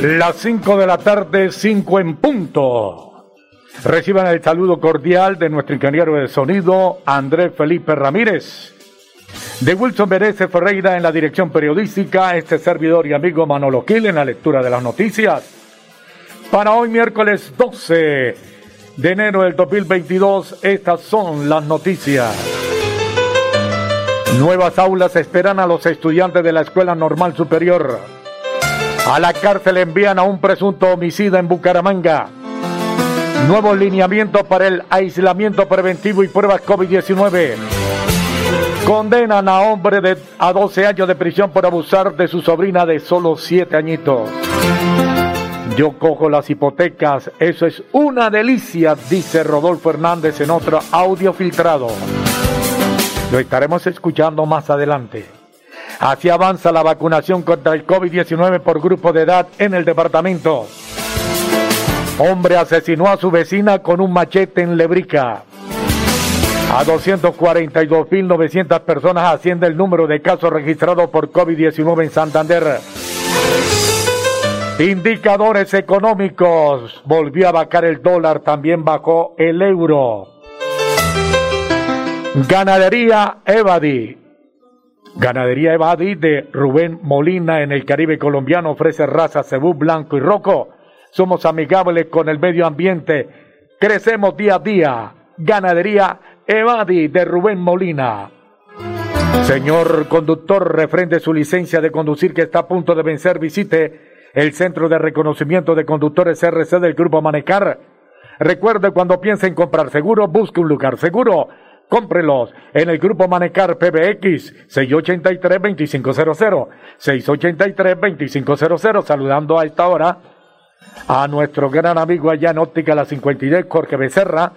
Las 5 de la tarde, 5 en punto. Reciban el saludo cordial de nuestro ingeniero de sonido, Andrés Felipe Ramírez. De Wilson Meneses Ferreira en la dirección periodística, este servidor y amigo Manolo Quil en la lectura de las noticias. Para hoy, miércoles 12 de enero del 2022, estas son las noticias. Nuevas aulas esperan a los estudiantes de la Escuela Normal Superior. A la cárcel envían a un presunto homicida en Bucaramanga. Nuevos lineamientos para el aislamiento preventivo y pruebas COVID-19. Condenan a hombre de a 12 años de prisión por abusar de su sobrina de solo 7 añitos. Yo cojo las hipotecas, eso es una delicia, dice Rodolfo Hernández en otro audio filtrado. Lo estaremos escuchando más adelante. Así avanza la vacunación contra el COVID-19 por grupo de edad en el departamento. Hombre asesinó a su vecina con un machete en Lebrica. A 242.900 personas asciende el número de casos registrados por COVID-19 en Santander. Indicadores económicos. Volvió a bajar el dólar, también bajó el euro. Ganadería Evadi. Ganadería Evadi de Rubén Molina en el Caribe colombiano ofrece raza cebú blanco y roco. Somos amigables con el medio ambiente. Crecemos día a día. Ganadería Evadi de Rubén Molina. Señor conductor, refrende su licencia de conducir que está a punto de vencer. Visite el Centro de Reconocimiento de Conductores RC del Grupo Manecar. Recuerde cuando piense en comprar seguro, busque un lugar seguro. Cómprelos en el Grupo Manecar PBX 683-2500. 683-2500. Saludando a esta hora a nuestro gran amigo allá en Óptica La 52, Jorge Becerra.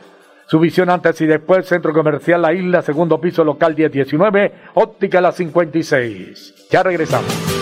Su visión antes y después, Centro Comercial La Isla, segundo piso local 1019, Óptica La 56. Ya regresamos.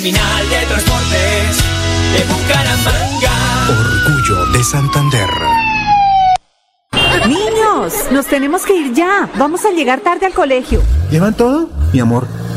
Terminal de Transportes de Bucaramanga. Orgullo de Santander. Niños, nos tenemos que ir ya. Vamos a llegar tarde al colegio. ¿Llevan todo? Mi amor,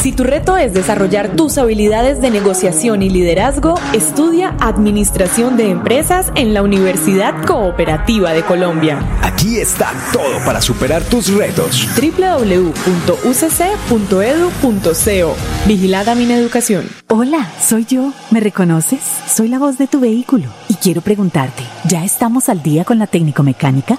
Si tu reto es desarrollar tus habilidades de negociación y liderazgo, estudia Administración de Empresas en la Universidad Cooperativa de Colombia. Aquí está todo para superar tus retos. www.ucc.edu.co Vigilada Mineducación. Hola, soy yo. ¿Me reconoces? Soy la voz de tu vehículo y quiero preguntarte, ¿ya estamos al día con la técnico mecánica?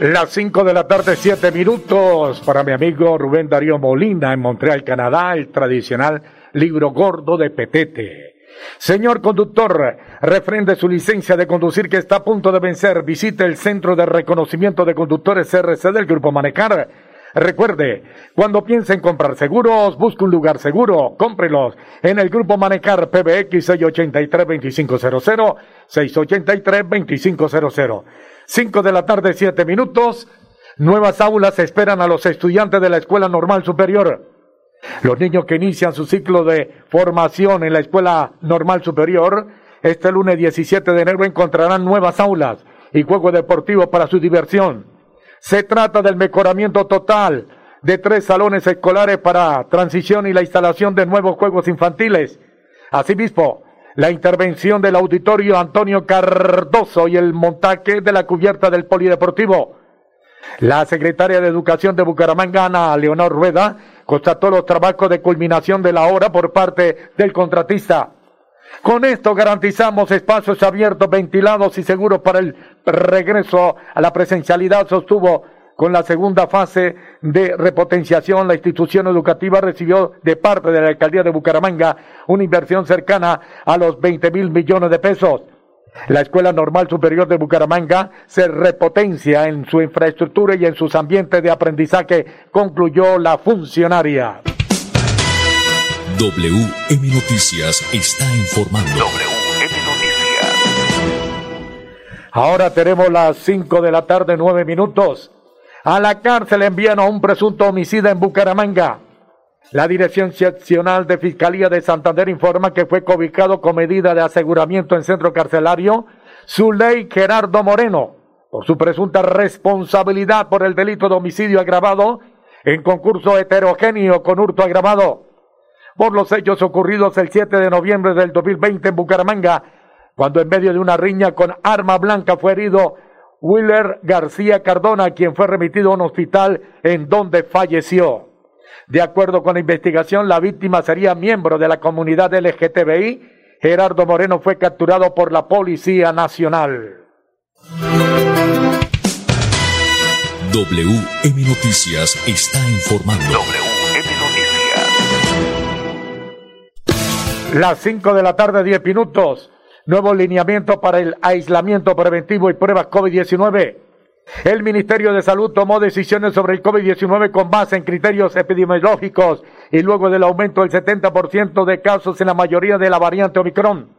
Las 5 de la tarde, 7 minutos para mi amigo Rubén Darío Molina en Montreal, Canadá, el tradicional libro gordo de Petete. Señor conductor, refrende su licencia de conducir que está a punto de vencer. Visite el Centro de Reconocimiento de Conductores CRC del Grupo Manecar. Recuerde, cuando piense en comprar seguros, busque un lugar seguro, cómprelos en el Grupo Manecar PBX 683-2500, 683-2500. 5 de la tarde, 7 minutos. Nuevas aulas esperan a los estudiantes de la Escuela Normal Superior. Los niños que inician su ciclo de formación en la Escuela Normal Superior, este lunes 17 de enero encontrarán nuevas aulas y juegos deportivos para su diversión. Se trata del mejoramiento total de tres salones escolares para transición y la instalación de nuevos juegos infantiles. Asimismo, la intervención del auditorio Antonio Cardoso y el montaje de la cubierta del polideportivo. La secretaria de Educación de Bucaramanga, Ana Leonor Rueda, constató los trabajos de culminación de la obra por parte del contratista. Con esto garantizamos espacios abiertos, ventilados y seguros para el regreso a la presencialidad, sostuvo con la segunda fase de repotenciación, la institución educativa recibió de parte de la alcaldía de Bucaramanga una inversión cercana a los 20 mil millones de pesos. La Escuela Normal Superior de Bucaramanga se repotencia en su infraestructura y en sus ambientes de aprendizaje, concluyó la funcionaria. WM Noticias está informando. Ahora tenemos las 5 de la tarde, 9 minutos. A la cárcel envían a un presunto homicida en Bucaramanga. La Dirección Seccional de Fiscalía de Santander informa que fue cobijado con medida de aseguramiento en centro carcelario su ley Gerardo Moreno por su presunta responsabilidad por el delito de homicidio agravado en concurso heterogéneo con hurto agravado. Por los hechos ocurridos el 7 de noviembre del 2020 en Bucaramanga, cuando en medio de una riña con arma blanca fue herido Willer García Cardona, quien fue remitido a un hospital en donde falleció. De acuerdo con la investigación, la víctima sería miembro de la comunidad LGTBI. Gerardo Moreno fue capturado por la Policía Nacional. WM Noticias está informando. Las 5 de la tarde, 10 minutos. Nuevo lineamiento para el aislamiento preventivo y pruebas COVID-19. El Ministerio de Salud tomó decisiones sobre el COVID-19 con base en criterios epidemiológicos y luego del aumento del 70% de casos en la mayoría de la variante Omicron.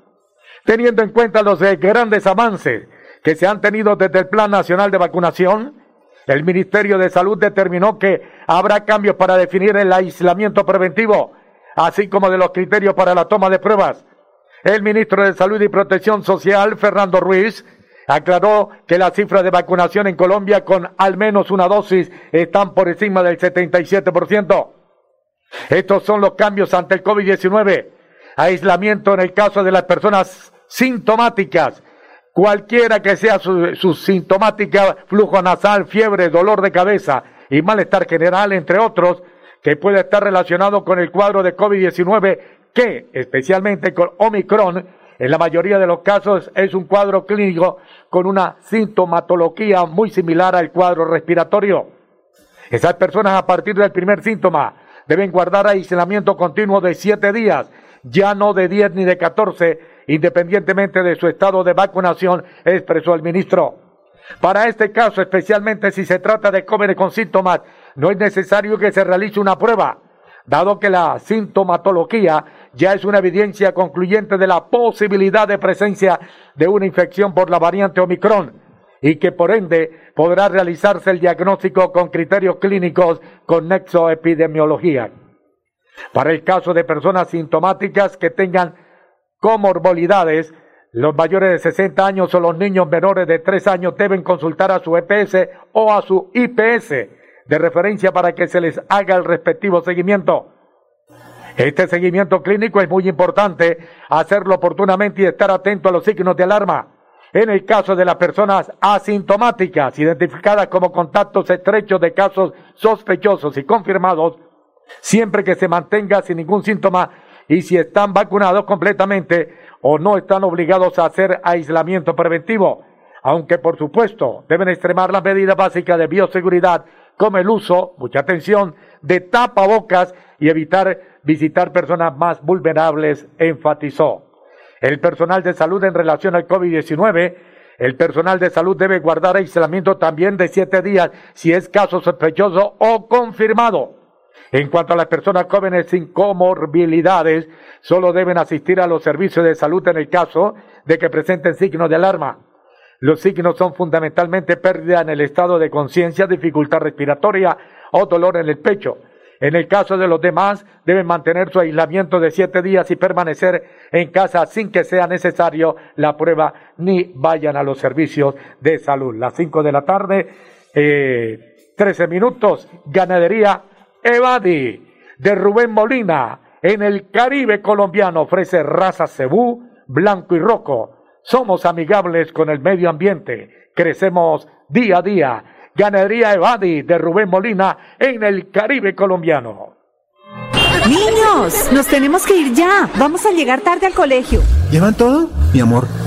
Teniendo en cuenta los grandes avances que se han tenido desde el Plan Nacional de Vacunación, el Ministerio de Salud determinó que habrá cambios para definir el aislamiento preventivo, así como de los criterios para la toma de pruebas. El ministro de Salud y Protección Social, Fernando Ruiz, aclaró que las cifras de vacunación en Colombia con al menos una dosis están por encima del 77%. Estos son los cambios ante el COVID-19. Aislamiento en el caso de las personas sintomáticas, cualquiera que sea su, sintomática, flujo nasal, fiebre, dolor de cabeza y malestar general, entre otros, que puede estar relacionado con el cuadro de COVID-19 que, especialmente con Omicron, en la mayoría de los casos es un cuadro clínico con una sintomatología muy similar al cuadro respiratorio. Esas personas a partir del primer síntoma deben guardar aislamiento continuo de siete días, ya no de diez ni de catorce, independientemente de su estado de vacunación, expresó el ministro. Para este caso, especialmente si se trata de jóvenes con síntomas, no es necesario que se realice una prueba dado que la sintomatología ya es una evidencia concluyente de la posibilidad de presencia de una infección por la variante Omicron y que por ende podrá realizarse el diagnóstico con criterios clínicos con nexo epidemiología. Para el caso de personas sintomáticas que tengan comorbilidades, los mayores de 60 años o los niños menores de 3 años deben consultar a su EPS o a su IPS de referencia para que se les haga el respectivo seguimiento. Este seguimiento clínico es muy importante, hacerlo oportunamente y estar atento a los signos de alarma. En el caso de las personas asintomáticas, identificadas como contactos estrechos de casos sospechosos y confirmados, siempre que se mantenga sin ningún síntoma y si están vacunados completamente o no están obligados a hacer aislamiento preventivo, aunque por supuesto deben extremar las medidas básicas de bioseguridad como el uso, mucha atención, de tapabocas y evitar visitar personas más vulnerables, enfatizó. El personal de salud en relación al COVID-19, el personal de salud debe guardar aislamiento también de siete días si es caso sospechoso o confirmado. En cuanto a las personas jóvenes sin comorbilidades, solo deben asistir a los servicios de salud en el caso de que presenten signos de alarma. Los signos son fundamentalmente pérdida en el estado de conciencia, dificultad respiratoria o dolor en el pecho. En el caso de los demás, deben mantener su aislamiento de siete días y permanecer en casa sin que sea necesario la prueba ni vayan a los servicios de salud. Las cinco de la tarde, eh, trece minutos, ganadería Evadi de Rubén Molina en el Caribe colombiano ofrece raza cebú, blanco y rojo somos amigables con el medio ambiente. Crecemos día a día. Ganadería Evadi de Rubén Molina en el Caribe colombiano. Niños, nos tenemos que ir ya. Vamos a llegar tarde al colegio. ¿Llevan todo? Mi amor,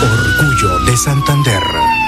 Orgullo de Santander.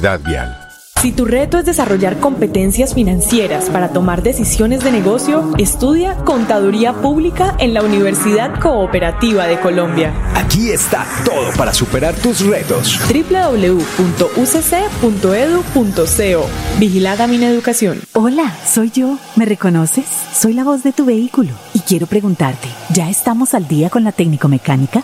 Vial. Si tu reto es desarrollar competencias financieras para tomar decisiones de negocio, estudia Contaduría Pública en la Universidad Cooperativa de Colombia. Aquí está todo para superar tus retos. www.ucc.edu.co Vigilada Mineducación. Hola, soy yo. ¿Me reconoces? Soy la voz de tu vehículo y quiero preguntarte, ¿ya estamos al día con la técnico mecánica?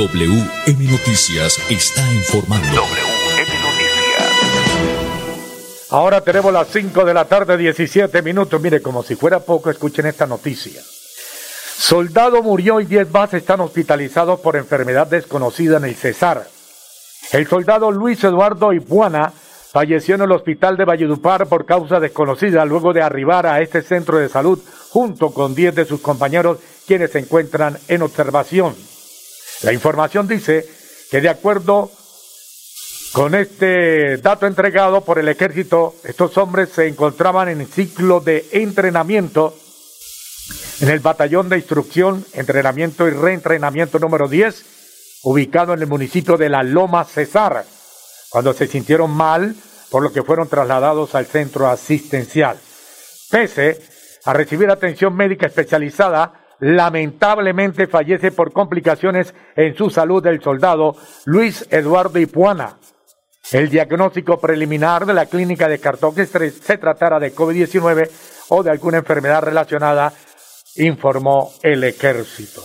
WM Noticias está informando. Ahora tenemos las 5 de la tarde, 17 minutos. Mire, como si fuera poco, escuchen esta noticia. Soldado murió y 10 más están hospitalizados por enfermedad desconocida en el Cesar. El soldado Luis Eduardo Ipuana falleció en el hospital de Valledupar por causa desconocida luego de arribar a este centro de salud junto con 10 de sus compañeros quienes se encuentran en observación. La información dice que de acuerdo con este dato entregado por el ejército, estos hombres se encontraban en ciclo de entrenamiento en el batallón de instrucción, entrenamiento y reentrenamiento número 10, ubicado en el municipio de La Loma Cesar, cuando se sintieron mal, por lo que fueron trasladados al centro asistencial. Pese a recibir atención médica especializada, lamentablemente fallece por complicaciones en su salud el soldado Luis Eduardo Ipuana. El diagnóstico preliminar de la clínica descartó que se tratara de COVID-19 o de alguna enfermedad relacionada, informó el ejército.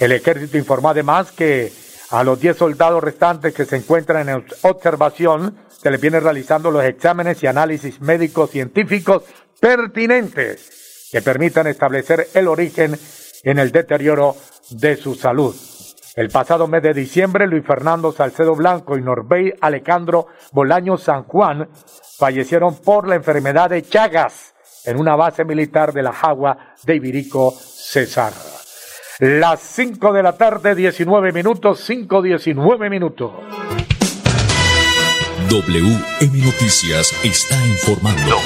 El ejército informó además que a los 10 soldados restantes que se encuentran en observación se les viene realizando los exámenes y análisis médicos científicos pertinentes que permitan establecer el origen en el deterioro de su salud. El pasado mes de diciembre, Luis Fernando Salcedo Blanco y Norbey Alejandro Bolaño San Juan fallecieron por la enfermedad de Chagas en una base militar de la Jagua de Ibirico, Cesar. Las 5 de la tarde, 19 minutos, 5, 19 minutos. WM Noticias está informando.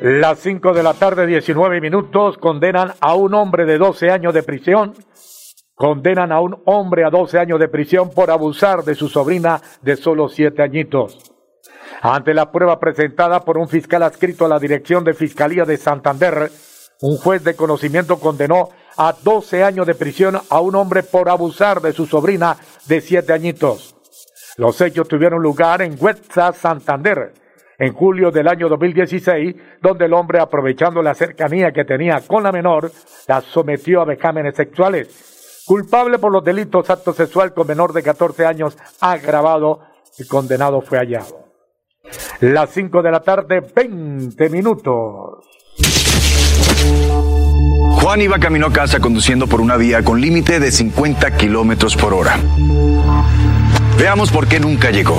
Las 5 de la tarde, 19 minutos, condenan a un hombre de 12 años de prisión. Condenan a un hombre a 12 años de prisión por abusar de su sobrina de solo 7 añitos. Ante la prueba presentada por un fiscal adscrito a la Dirección de Fiscalía de Santander, un juez de conocimiento condenó a 12 años de prisión a un hombre por abusar de su sobrina de 7 añitos. Los hechos tuvieron lugar en Huetza, Santander, en julio del año 2016, donde el hombre, aprovechando la cercanía que tenía con la menor, la sometió a vejámenes sexuales. Culpable por los delitos acto sexual con menor de 14 años agravado y condenado fue hallado. Las 5 de la tarde, 20 minutos. Juan iba camino a casa conduciendo por una vía con límite de 50 kilómetros por hora. Veamos por qué nunca llegó.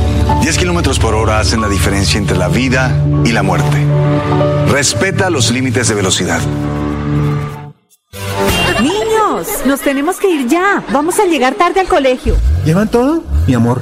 10 kilómetros por hora hacen la diferencia entre la vida y la muerte. Respeta los límites de velocidad. Niños, nos tenemos que ir ya. Vamos a llegar tarde al colegio. ¿Llevan todo? Mi amor,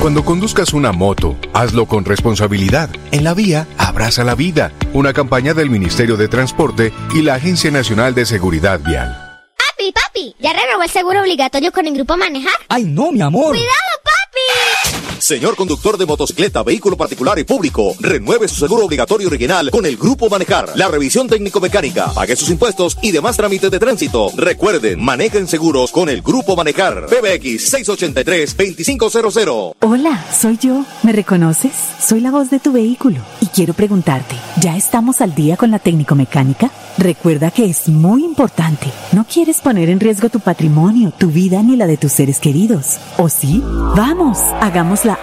Cuando conduzcas una moto, hazlo con responsabilidad. En la vía, abraza la vida. Una campaña del Ministerio de Transporte y la Agencia Nacional de Seguridad Vial. Papi, papi, ¿ya renovó el seguro obligatorio con el grupo Manejar? Ay, no, mi amor. ¡Cuidado! Señor conductor de motocicleta, vehículo particular y público, renueve su seguro obligatorio original con el Grupo Manejar. La revisión técnico-mecánica, pague sus impuestos y demás trámites de tránsito. Recuerden, manejen seguros con el Grupo Manejar. PBX 683-2500. Hola, soy yo. ¿Me reconoces? Soy la voz de tu vehículo y quiero preguntarte, ¿ya estamos al día con la técnico mecánica? Recuerda que es muy importante. No quieres poner en riesgo tu patrimonio, tu vida ni la de tus seres queridos. ¿O sí? Vamos,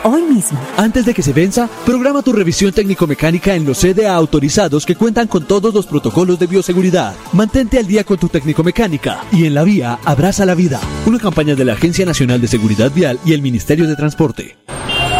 hoy mismo. Antes de que se venza, programa tu revisión técnico-mecánica en los CDA autorizados que cuentan con todos los protocolos de bioseguridad. Mantente al día con tu técnico-mecánica y en la vía abraza la vida. Una campaña de la Agencia Nacional de Seguridad Vial y el Ministerio de Transporte.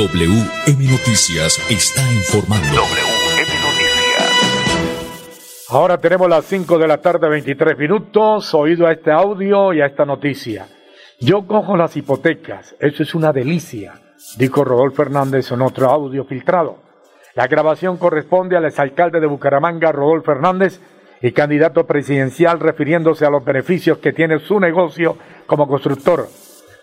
WM Noticias está informando. Ahora tenemos las 5 de la tarde, 23 minutos. Oído a este audio y a esta noticia. Yo cojo las hipotecas. Eso es una delicia, dijo Rodolfo Fernández en otro audio filtrado. La grabación corresponde al exalcalde de Bucaramanga, Rodolfo Fernández, y candidato presidencial refiriéndose a los beneficios que tiene su negocio como constructor.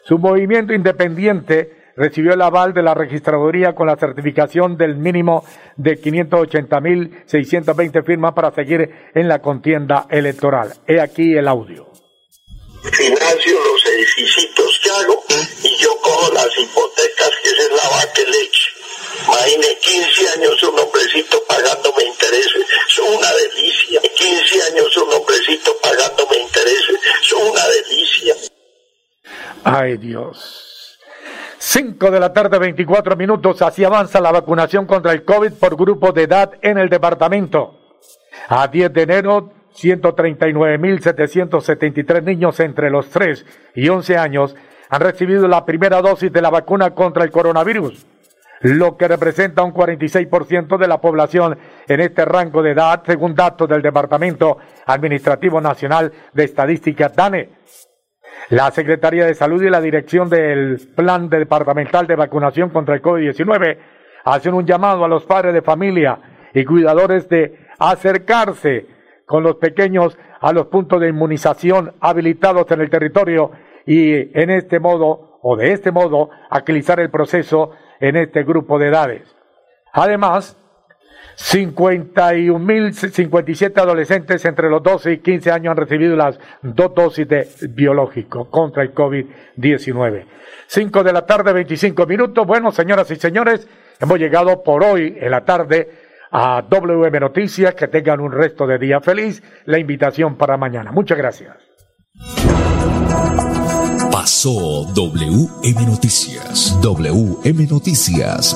Su movimiento independiente recibió el aval de la registraduría con la certificación del mínimo de 580.620 firmas para seguir en la contienda electoral. He aquí el audio. Financio los edificios que hago y yo cojo las hipotecas que es la vaca leche. Imagínese 15 años un hombrecito pagándome intereses, son una delicia. 15 años un hombrecito pagándome intereses, son una delicia. Ay Dios. 5 de la tarde, 24 minutos. Así avanza la vacunación contra el COVID por grupo de edad en el departamento. A 10 de enero, 139.773 niños entre los 3 y 11 años han recibido la primera dosis de la vacuna contra el coronavirus, lo que representa un 46% de la población en este rango de edad, según datos del Departamento Administrativo Nacional de Estadística DANE. La Secretaría de Salud y la Dirección del Plan Departamental de Vacunación contra el COVID-19 hacen un llamado a los padres de familia y cuidadores de acercarse con los pequeños a los puntos de inmunización habilitados en el territorio y en este modo o de este modo agilizar el proceso en este grupo de edades. Además, 51.057 adolescentes entre los 12 y 15 años han recibido las dos dosis de biológico contra el COVID-19. 5 de la tarde, 25 minutos. Bueno, señoras y señores, hemos llegado por hoy en la tarde a WM Noticias. Que tengan un resto de día feliz. La invitación para mañana. Muchas gracias. Pasó WM Noticias. WM Noticias.